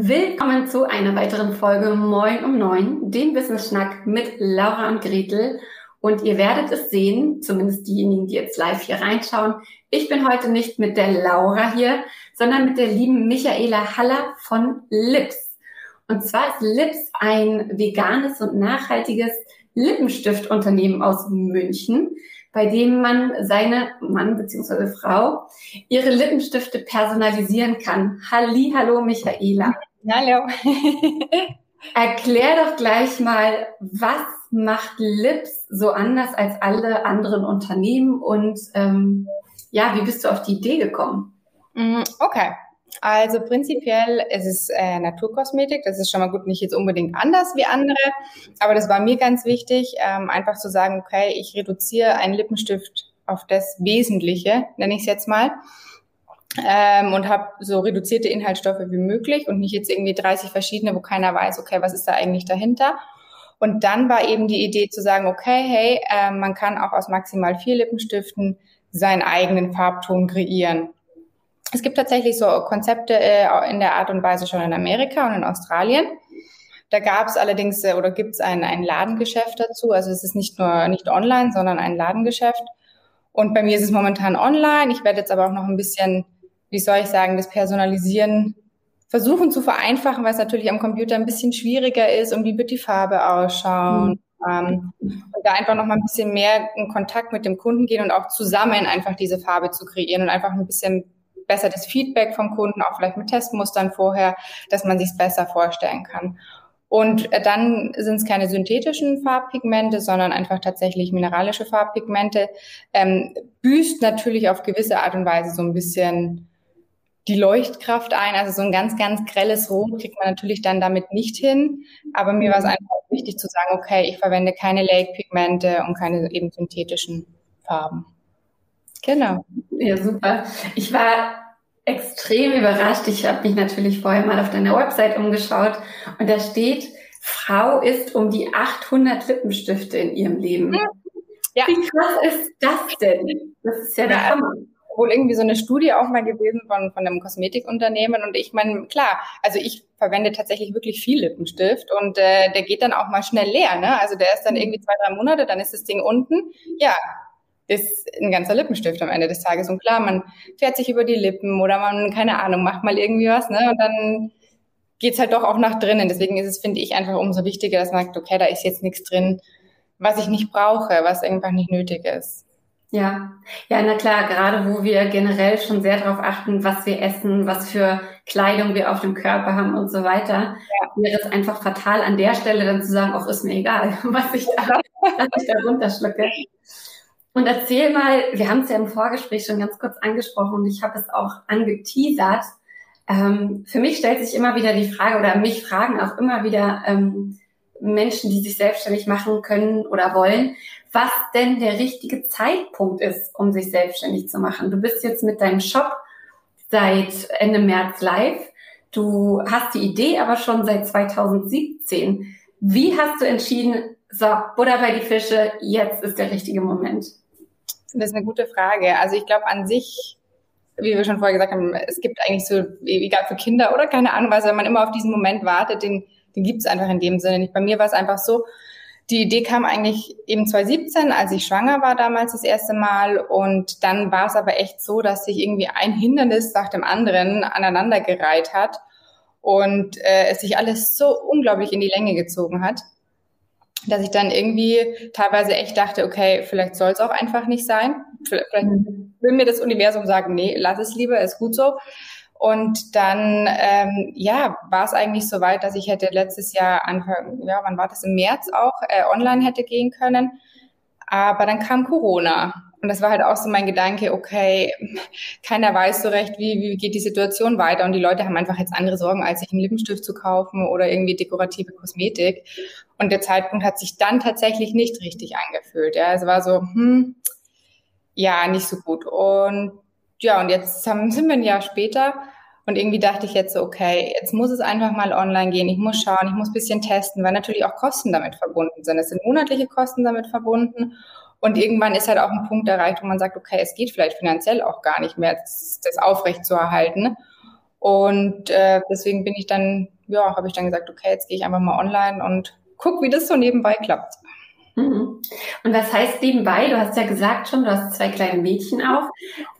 Willkommen zu einer weiteren Folge Moin um 9, dem Business Schnack mit Laura und Gretel. Und ihr werdet es sehen, zumindest diejenigen, die jetzt live hier reinschauen. Ich bin heute nicht mit der Laura hier, sondern mit der lieben Michaela Haller von Lips. Und zwar ist Lips ein veganes und nachhaltiges Lippenstiftunternehmen aus München, bei dem man seine Mann bzw. Frau ihre Lippenstifte personalisieren kann. Halli, hallo Michaela. Hallo. Erklär doch gleich mal, was macht Lips so anders als alle anderen Unternehmen und ähm, ja, wie bist du auf die Idee gekommen? Mm, okay. Also prinzipiell ist es äh, Naturkosmetik. Das ist schon mal gut, nicht jetzt unbedingt anders wie andere. Aber das war mir ganz wichtig, ähm, einfach zu sagen, okay, ich reduziere einen Lippenstift auf das Wesentliche, nenne ich es jetzt mal. Ähm, und habe so reduzierte Inhaltsstoffe wie möglich und nicht jetzt irgendwie 30 verschiedene, wo keiner weiß, okay, was ist da eigentlich dahinter. Und dann war eben die Idee zu sagen, okay, hey, äh, man kann auch aus maximal vier Lippenstiften seinen eigenen Farbton kreieren. Es gibt tatsächlich so Konzepte äh, in der Art und Weise schon in Amerika und in Australien. Da gab es allerdings äh, oder gibt es ein, ein Ladengeschäft dazu. Also es ist nicht nur nicht online, sondern ein Ladengeschäft. Und bei mir ist es momentan online. Ich werde jetzt aber auch noch ein bisschen, wie soll ich sagen, das Personalisieren versuchen zu vereinfachen, weil es natürlich am Computer ein bisschen schwieriger ist und wie wird die Farbe ausschauen. Mhm. Ähm, und da einfach noch mal ein bisschen mehr in Kontakt mit dem Kunden gehen und auch zusammen einfach diese Farbe zu kreieren und einfach ein bisschen besser das Feedback vom Kunden, auch vielleicht mit Testmustern vorher, dass man sich es besser vorstellen kann. Und äh, dann sind es keine synthetischen Farbpigmente, sondern einfach tatsächlich mineralische Farbpigmente. Ähm, büßt natürlich auf gewisse Art und Weise so ein bisschen die Leuchtkraft ein. Also so ein ganz, ganz grelles Rot kriegt man natürlich dann damit nicht hin. Aber mir war es einfach wichtig zu sagen, okay, ich verwende keine Lake-Pigmente und keine eben synthetischen Farben. Genau. Ja, super. Ich war extrem überrascht. Ich habe mich natürlich vorher mal auf deiner Website umgeschaut und da steht, Frau ist um die 800 Lippenstifte in ihrem Leben. Ja. Wie krass ist das denn? Das ist ja der Hammer wohl irgendwie so eine Studie auch mal gewesen von, von einem Kosmetikunternehmen. Und ich meine, klar, also ich verwende tatsächlich wirklich viel Lippenstift und äh, der geht dann auch mal schnell leer. Ne? Also der ist dann irgendwie zwei, drei Monate, dann ist das Ding unten. Ja, ist ein ganzer Lippenstift am Ende des Tages. Und klar, man fährt sich über die Lippen oder man, keine Ahnung, macht mal irgendwie was, ne? Und dann geht's halt doch auch nach drinnen. Deswegen ist es, finde ich, einfach umso wichtiger, dass man sagt, okay, da ist jetzt nichts drin, was ich nicht brauche, was einfach nicht nötig ist. Ja, ja, na klar, gerade wo wir generell schon sehr darauf achten, was wir essen, was für Kleidung wir auf dem Körper haben und so weiter, ja. wäre es einfach fatal an der Stelle dann zu sagen, ach, ist mir egal, was ich da, was ich da runterschlucke. Und erzähl mal, wir haben es ja im Vorgespräch schon ganz kurz angesprochen und ich habe es auch angeteasert. Ähm, für mich stellt sich immer wieder die Frage oder mich fragen auch immer wieder ähm, Menschen, die sich selbstständig machen können oder wollen, was denn der richtige Zeitpunkt ist, um sich selbstständig zu machen. Du bist jetzt mit deinem Shop seit Ende März live. Du hast die Idee aber schon seit 2017. Wie hast du entschieden, so, Butter bei die Fische, jetzt ist der richtige Moment? Das ist eine gute Frage. Also ich glaube an sich, wie wir schon vorher gesagt haben, es gibt eigentlich so, egal für Kinder oder keine Ahnung was, wenn man immer auf diesen Moment wartet, den, den gibt es einfach in dem Sinne nicht. Bei mir war es einfach so, die Idee kam eigentlich eben 2017, als ich schwanger war damals das erste Mal. Und dann war es aber echt so, dass sich irgendwie ein Hindernis nach dem anderen aneinandergereiht hat. und äh, es sich alles so unglaublich in die Länge gezogen hat, dass ich dann irgendwie teilweise echt dachte, okay, vielleicht soll es auch einfach nicht sein. Vielleicht mhm. will mir das Universum sagen, nee, lass es lieber, ist gut so. Und dann, ähm, ja, war es eigentlich so weit, dass ich hätte letztes Jahr Anfang, ja, wann war das, im März auch, äh, online hätte gehen können. Aber dann kam Corona. Und das war halt auch so mein Gedanke, okay, keiner weiß so recht, wie, wie geht die Situation weiter. Und die Leute haben einfach jetzt andere Sorgen, als sich einen Lippenstift zu kaufen oder irgendwie dekorative Kosmetik. Und der Zeitpunkt hat sich dann tatsächlich nicht richtig angefühlt. Ja, es war so, hm, ja, nicht so gut. Und ja, und jetzt haben, sind wir ein Jahr später und irgendwie dachte ich jetzt so, okay, jetzt muss es einfach mal online gehen. Ich muss schauen, ich muss ein bisschen testen, weil natürlich auch Kosten damit verbunden sind. Es sind monatliche Kosten damit verbunden. Und irgendwann ist halt auch ein Punkt erreicht, wo man sagt, okay, es geht vielleicht finanziell auch gar nicht mehr, das, das aufrecht zu erhalten. Und äh, deswegen bin ich dann, ja, habe ich dann gesagt, okay, jetzt gehe ich einfach mal online und guck, wie das so nebenbei klappt. Mhm. Und was heißt nebenbei? Du hast ja gesagt schon, du hast zwei kleine Mädchen auch.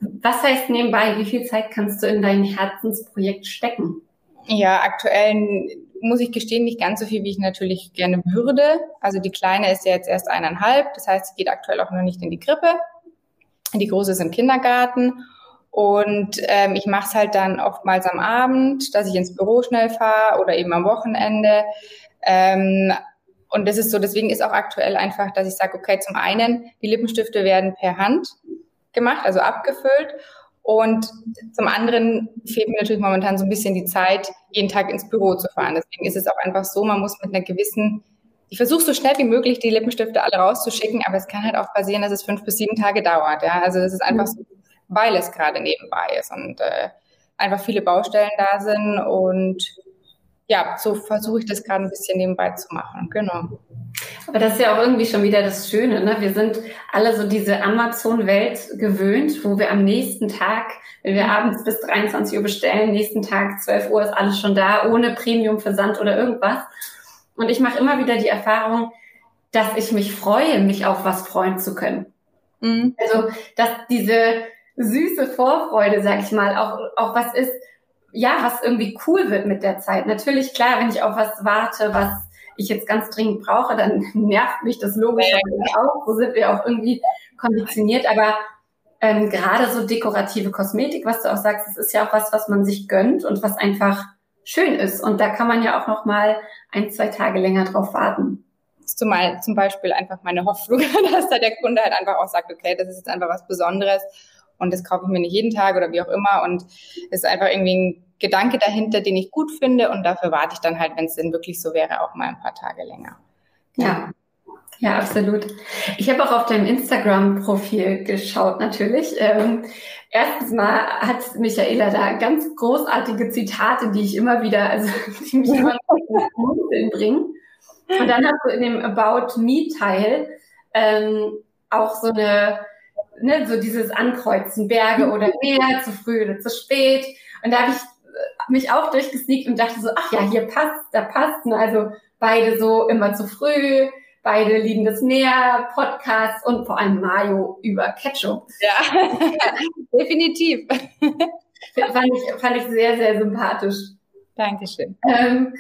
Was heißt nebenbei? Wie viel Zeit kannst du in dein Herzensprojekt stecken? Ja, aktuell muss ich gestehen, nicht ganz so viel, wie ich natürlich gerne würde. Also die Kleine ist ja jetzt erst eineinhalb, das heißt, sie geht aktuell auch noch nicht in die Krippe. Die Große ist im Kindergarten. Und ähm, ich mache es halt dann oftmals am Abend, dass ich ins Büro schnell fahre oder eben am Wochenende. Ähm, und das ist so, deswegen ist auch aktuell einfach, dass ich sage, okay, zum einen, die Lippenstifte werden per Hand gemacht, also abgefüllt. Und zum anderen fehlt mir natürlich momentan so ein bisschen die Zeit, jeden Tag ins Büro zu fahren. Deswegen ist es auch einfach so, man muss mit einer gewissen, ich versuche so schnell wie möglich die Lippenstifte alle rauszuschicken, aber es kann halt auch passieren, dass es fünf bis sieben Tage dauert. Ja? Also das ist einfach so, weil es gerade nebenbei ist und äh, einfach viele Baustellen da sind und ja, so versuche ich das gerade ein bisschen nebenbei zu machen. Genau. Aber das ist ja auch irgendwie schon wieder das Schöne. Ne? Wir sind alle so diese Amazon-Welt gewöhnt, wo wir am nächsten Tag, wenn wir abends bis 23 Uhr bestellen, nächsten Tag 12 Uhr ist alles schon da, ohne Premium-Versand oder irgendwas. Und ich mache immer wieder die Erfahrung, dass ich mich freue, mich auf was freuen zu können. Mhm. Also, dass diese süße Vorfreude, sag ich mal, auch, auch was ist, ja, was irgendwie cool wird mit der Zeit. Natürlich, klar, wenn ich auf was warte, was ich jetzt ganz dringend brauche, dann nervt mich das logisch auch. So sind wir auch irgendwie konditioniert. Aber ähm, gerade so dekorative Kosmetik, was du auch sagst, das ist ja auch was, was man sich gönnt und was einfach schön ist. Und da kann man ja auch noch mal ein, zwei Tage länger drauf warten. Zumal zum Beispiel einfach meine Hoffnung, dass da der Kunde halt einfach auch sagt, okay, das ist jetzt einfach was Besonderes und das kaufe ich mir nicht jeden Tag oder wie auch immer und es ist einfach irgendwie ein Gedanke dahinter, den ich gut finde und dafür warte ich dann halt, wenn es denn wirklich so wäre, auch mal ein paar Tage länger. Ja. Ja, absolut. Ich habe auch auf deinem Instagram-Profil geschaut, natürlich. Ähm, erstens mal hat Michaela da ganz großartige Zitate, die ich immer wieder, also die mich immer zum bringen. Und dann hast du in dem About Me-Teil ähm, auch so eine ne, so dieses Ankreuzen, Berge oder Meer, zu früh oder zu spät. Und da habe ich mich auch durchgesneakt und dachte so, ach ja, hier passt, da passt. Ne? Also beide so immer zu früh, beide lieben das Meer, Podcasts und vor allem Mayo über Ketchup. Ja, definitiv. fand, ich, fand ich sehr, sehr sympathisch. Dankeschön. Ähm,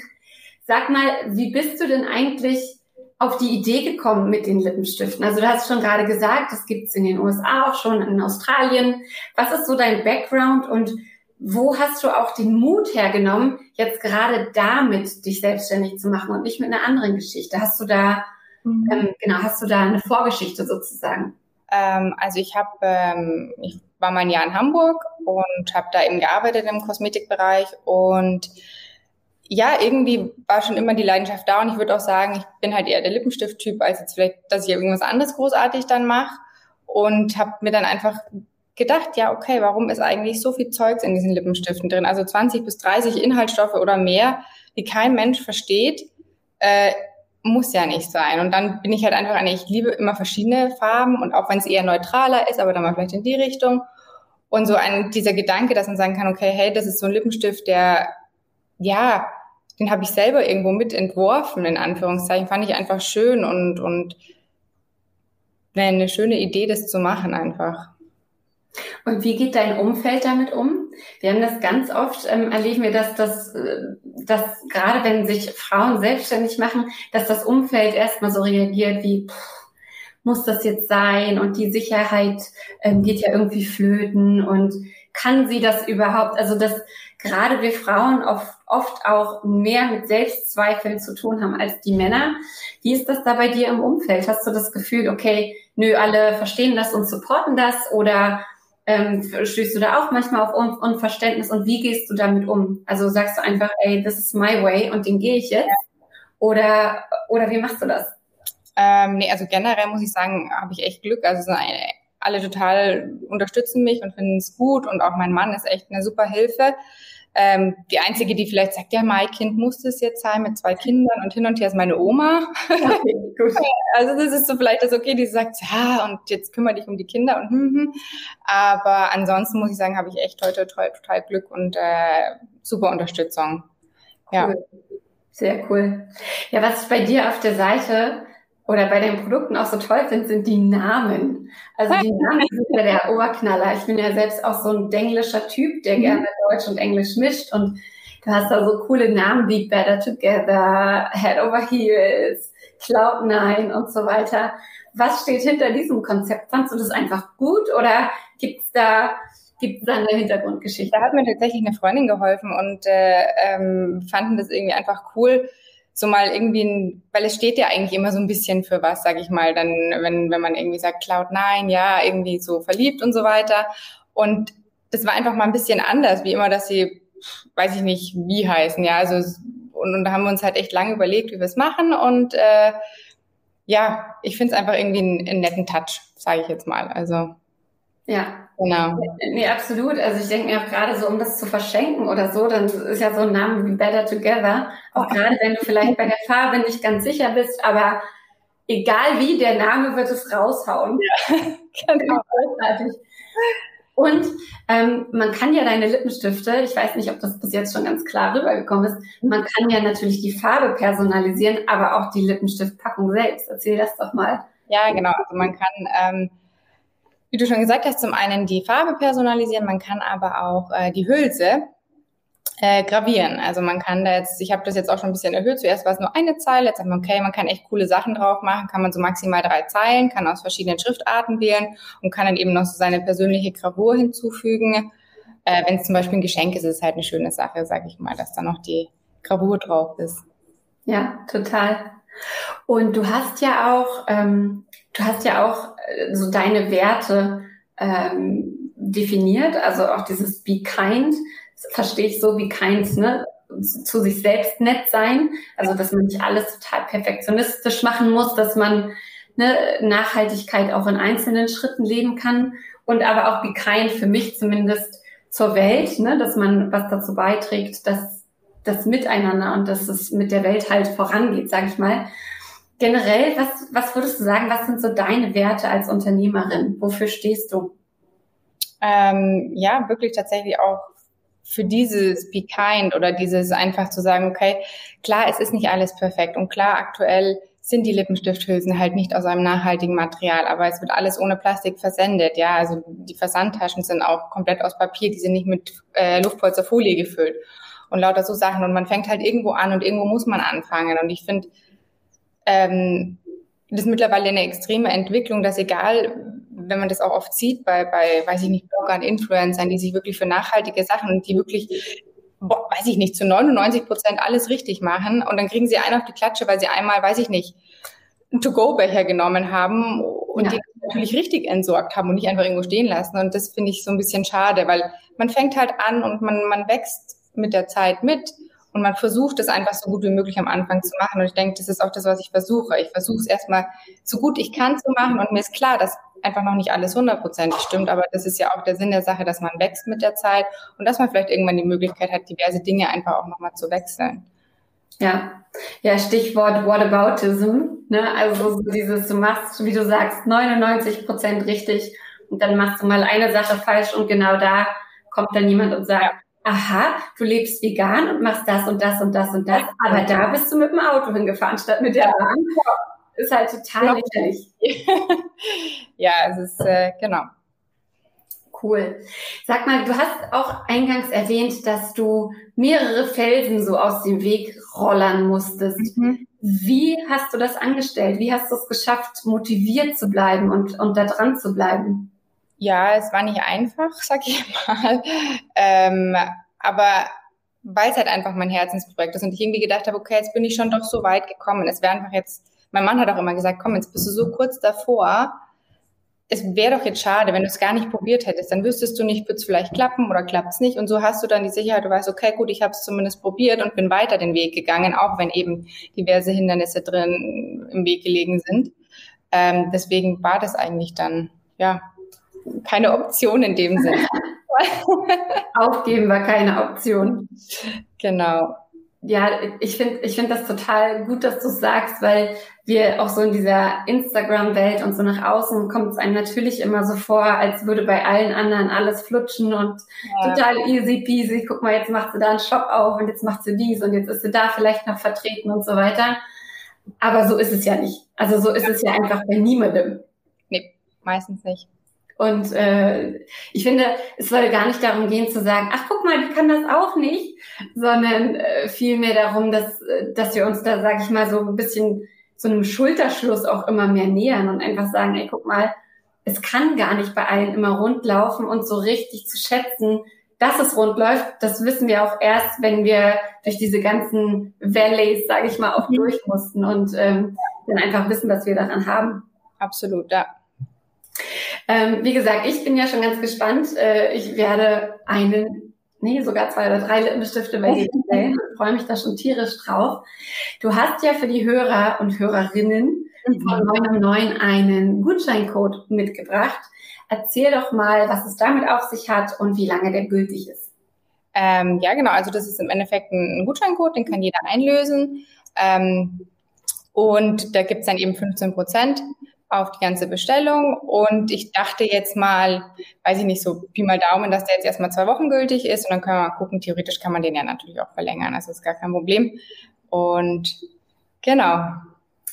sag mal, wie bist du denn eigentlich auf die Idee gekommen mit den Lippenstiften? Also du hast schon gerade gesagt, das gibt's in den USA auch schon, in Australien. Was ist so dein Background und wo hast du auch den Mut hergenommen, jetzt gerade damit dich selbstständig zu machen und nicht mit einer anderen Geschichte? Hast du da, mhm. ähm, genau, hast du da eine Vorgeschichte sozusagen? Ähm, also ich habe, ähm, ich war mal ein Jahr in Hamburg und habe da eben gearbeitet im Kosmetikbereich und ja, irgendwie war schon immer die Leidenschaft da und ich würde auch sagen, ich bin halt eher der Lippenstift-Typ, als jetzt vielleicht, dass ich irgendwas anderes großartig dann mache und habe mir dann einfach gedacht, ja, okay, warum ist eigentlich so viel Zeugs in diesen Lippenstiften drin? Also 20 bis 30 Inhaltsstoffe oder mehr, die kein Mensch versteht, äh, muss ja nicht sein. Und dann bin ich halt einfach eine, ich liebe immer verschiedene Farben und auch wenn es eher neutraler ist, aber dann mal vielleicht in die Richtung. Und so ein, dieser Gedanke, dass man sagen kann, okay, hey, das ist so ein Lippenstift, der, ja, den habe ich selber irgendwo mit entworfen, in Anführungszeichen, fand ich einfach schön und, und eine schöne Idee, das zu machen einfach. Und wie geht dein Umfeld damit um? Wir haben das ganz oft, ähm, erleben wir, dass das, äh, dass gerade wenn sich Frauen selbstständig machen, dass das Umfeld erstmal so reagiert wie, pff, muss das jetzt sein? Und die Sicherheit ähm, geht ja irgendwie flöten und kann sie das überhaupt? Also dass gerade wir Frauen oft, oft auch mehr mit Selbstzweifeln zu tun haben als die Männer. Wie ist das da bei dir im Umfeld? Hast du das Gefühl, okay, nö, alle verstehen das und supporten das oder ähm, stößt du da auch manchmal auf Un Unverständnis und wie gehst du damit um? Also sagst du einfach, ey, this is my way und den gehe ich jetzt? Oder, oder wie machst du das? Ähm, nee, also generell muss ich sagen, habe ich echt Glück. Also eine, alle total unterstützen mich und finden es gut und auch mein Mann ist echt eine super Hilfe. Ähm, die einzige, die vielleicht sagt, ja, mein Kind muss das jetzt sein mit zwei Kindern und hin und her ist meine Oma. Okay, also das ist so vielleicht das okay, die sagt, ja, und jetzt kümmere dich um die Kinder und hm, hm. Aber ansonsten muss ich sagen, habe ich echt heute total, total Glück und äh, super Unterstützung. Ja. Cool. Sehr cool. Ja, was ich bei dir auf der Seite oder bei den Produkten auch so toll finde, sind die Namen. Also die Namen sind ja der Oberknaller. Ich bin ja selbst auch so ein denglischer Typ, der mhm. gerne Deutsch und Englisch mischt und du hast da so coole Namen wie Better Together, Head Over Heels, Cloud9 und so weiter. Was steht hinter diesem Konzept? Fandst du das einfach gut oder gibt's da gibt es da eine Hintergrundgeschichte? Da hat mir tatsächlich eine Freundin geholfen und äh, ähm, fanden das irgendwie einfach cool, so mal irgendwie, ein, weil es steht ja eigentlich immer so ein bisschen für was, sag ich mal, dann, wenn, wenn man irgendwie sagt Cloud9, ja, irgendwie so verliebt und so weiter. Und das war einfach mal ein bisschen anders, wie immer, dass sie, weiß ich nicht, wie heißen, ja, also, und, und da haben wir uns halt echt lange überlegt, wie wir es machen und, äh, ja, ich finde es einfach irgendwie einen, einen netten Touch, sage ich jetzt mal, also. Ja, Genau. Nee, absolut. Also ich denke mir auch gerade so, um das zu verschenken oder so, dann ist ja so ein Name wie Better Together. Auch oh. gerade wenn du vielleicht bei der Farbe nicht ganz sicher bist, aber egal wie, der Name wird es raushauen. Ja, genau. Großartig. Und ähm, man kann ja deine Lippenstifte, ich weiß nicht, ob das bis jetzt schon ganz klar rübergekommen ist, man kann ja natürlich die Farbe personalisieren, aber auch die Lippenstiftpackung selbst. Erzähl das doch mal. Ja, genau. Also man kann ähm, wie du schon gesagt hast, zum einen die Farbe personalisieren, man kann aber auch äh, die Hülse äh, gravieren. Also man kann da jetzt, ich habe das jetzt auch schon ein bisschen erhöht, zuerst war es nur eine Zeile, jetzt sagt man, okay, man kann echt coole Sachen drauf machen, kann man so maximal drei Zeilen, kann aus verschiedenen Schriftarten wählen und kann dann eben noch so seine persönliche Gravur hinzufügen. Äh, Wenn es zum Beispiel ein Geschenk ist, ist es halt eine schöne Sache, sage ich mal, dass da noch die Gravur drauf ist. Ja, total. Und du hast ja auch, ähm, du hast ja auch äh, so deine Werte ähm, definiert, also auch dieses Be Kind, verstehe ich so, Be Kind, ne? zu sich selbst nett sein, also dass man nicht alles total perfektionistisch machen muss, dass man ne, Nachhaltigkeit auch in einzelnen Schritten leben kann und aber auch Be Kind für mich zumindest zur Welt, ne, dass man was dazu beiträgt, dass das Miteinander und dass es mit der Welt halt vorangeht, sage ich mal. Generell, was, was würdest du sagen, was sind so deine Werte als Unternehmerin? Wofür stehst du? Ähm, ja, wirklich tatsächlich auch für dieses Be Kind oder dieses einfach zu sagen, okay, klar, es ist nicht alles perfekt und klar, aktuell sind die Lippenstifthülsen halt nicht aus einem nachhaltigen Material, aber es wird alles ohne Plastik versendet, ja, also die Versandtaschen sind auch komplett aus Papier, die sind nicht mit äh, Luftpolsterfolie gefüllt und lauter so Sachen und man fängt halt irgendwo an und irgendwo muss man anfangen und ich finde, ähm, das ist mittlerweile eine extreme Entwicklung, dass egal, wenn man das auch oft sieht bei, bei weiß ich nicht, Bloggern, Influencern, die sich wirklich für nachhaltige Sachen, die wirklich, boah, weiß ich nicht, zu 99 Prozent alles richtig machen und dann kriegen sie einen auf die Klatsche, weil sie einmal, weiß ich nicht, einen To-Go-Becher genommen haben und ja. die natürlich richtig entsorgt haben und nicht einfach irgendwo stehen lassen. Und das finde ich so ein bisschen schade, weil man fängt halt an und man, man wächst mit der Zeit mit und man versucht es einfach so gut wie möglich am Anfang zu machen. Und ich denke, das ist auch das, was ich versuche. Ich versuche es erstmal so gut ich kann zu machen. Und mir ist klar, dass einfach noch nicht alles hundertprozentig stimmt. Aber das ist ja auch der Sinn der Sache, dass man wächst mit der Zeit und dass man vielleicht irgendwann die Möglichkeit hat, diverse Dinge einfach auch nochmal zu wechseln. Ja, ja, Stichwort Whataboutism. Ne? Also so dieses, du machst, wie du sagst, 99 Prozent richtig und dann machst du mal eine Sache falsch und genau da kommt dann jemand und sagt, aha, du lebst vegan und machst das und das und das und das, aber da bist du mit dem Auto hingefahren statt mit der Bahn. Ist halt total lächerlich. ja, es ist, äh, genau. Cool. Sag mal, du hast auch eingangs erwähnt, dass du mehrere Felsen so aus dem Weg rollern musstest. Mhm. Wie hast du das angestellt? Wie hast du es geschafft, motiviert zu bleiben und, und da dran zu bleiben? Ja, es war nicht einfach, sag ich mal. Ähm, aber weil es halt einfach mein Herzensprojekt ist und ich irgendwie gedacht habe, okay, jetzt bin ich schon doch so weit gekommen. Es wäre einfach jetzt, mein Mann hat auch immer gesagt, komm, jetzt bist du so kurz davor, es wäre doch jetzt schade, wenn du es gar nicht probiert hättest. Dann wüsstest du nicht, wird es vielleicht klappen oder klappt es nicht. Und so hast du dann die Sicherheit, du weißt, okay, gut, ich habe es zumindest probiert und bin weiter den Weg gegangen, auch wenn eben diverse Hindernisse drin im Weg gelegen sind. Ähm, deswegen war das eigentlich dann, ja, keine Option in dem Sinne. Aufgeben war keine Option. Genau. Ja, ich finde ich finde das total gut, dass du sagst, weil wir auch so in dieser Instagram-Welt und so nach außen kommt es einem natürlich immer so vor, als würde bei allen anderen alles flutschen und ja. total easy peasy. Guck mal, jetzt macht sie da einen Shop auf und jetzt macht sie dies und jetzt ist sie da vielleicht noch vertreten und so weiter. Aber so ist es ja nicht. Also so ist es ja einfach bei niemandem. Nee, meistens nicht. Und äh, ich finde, es soll gar nicht darum gehen zu sagen, ach guck mal, die kann das auch nicht, sondern äh, vielmehr darum, dass, äh, dass wir uns da, sag ich mal, so ein bisschen so einem Schulterschluss auch immer mehr nähern und einfach sagen, ey, guck mal, es kann gar nicht bei allen immer rund laufen und so richtig zu schätzen, dass es rund läuft, das wissen wir auch erst, wenn wir durch diese ganzen Valleys, sage ich mal, auch mhm. durch mussten und ähm, dann einfach wissen, was wir daran haben. Absolut, ja. Ähm, wie gesagt, ich bin ja schon ganz gespannt. Äh, ich werde einen, nee, sogar zwei oder drei Lippenstifte bei dir bestellen und freue mich da schon tierisch drauf. Du hast ja für die Hörer und Hörerinnen mhm. von 9 um 9 einen Gutscheincode mitgebracht. Erzähl doch mal, was es damit auf sich hat und wie lange der gültig ist. Ähm, ja, genau. Also das ist im Endeffekt ein Gutscheincode, den kann jeder einlösen. Ähm, und da gibt's dann eben 15 Prozent auf die ganze Bestellung. Und ich dachte jetzt mal, weiß ich nicht, so Pi mal Daumen, dass der jetzt erstmal zwei Wochen gültig ist. Und dann können wir mal gucken, theoretisch kann man den ja natürlich auch verlängern. Das ist gar kein Problem. Und genau.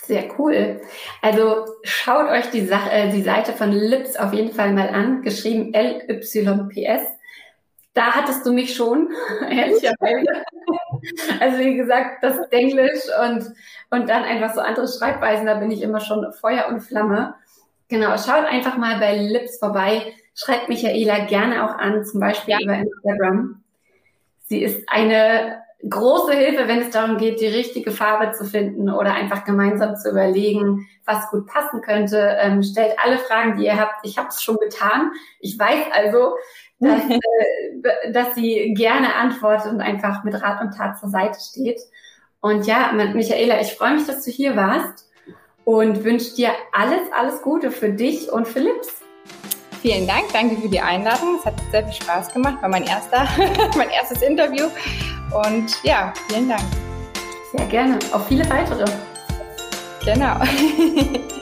Sehr cool. Also schaut euch die, Sache, äh, die Seite von Lips auf jeden Fall mal an, geschrieben L-Y-P-S. Da hattest du mich schon, ehrlicherweise. Also wie gesagt, das Englisch und, und dann einfach so andere Schreibweisen, da bin ich immer schon Feuer und Flamme. Genau, schaut einfach mal bei Lips vorbei. Schreibt Michaela gerne auch an, zum Beispiel ja. über Instagram. Sie ist eine große Hilfe, wenn es darum geht, die richtige Farbe zu finden oder einfach gemeinsam zu überlegen, was gut passen könnte. Ähm, stellt alle Fragen, die ihr habt. Ich habe es schon getan. Ich weiß also, dass, äh, dass sie gerne antwortet und einfach mit Rat und Tat zur Seite steht. Und ja, Michaela, ich freue mich, dass du hier warst und wünsche dir alles, alles Gute für dich und für Lips. Vielen Dank, danke für die Einladung. Es hat sehr viel Spaß gemacht, war mein erster, mein erstes Interview. Und ja, vielen Dank. Sehr gerne. Auf viele weitere. Genau.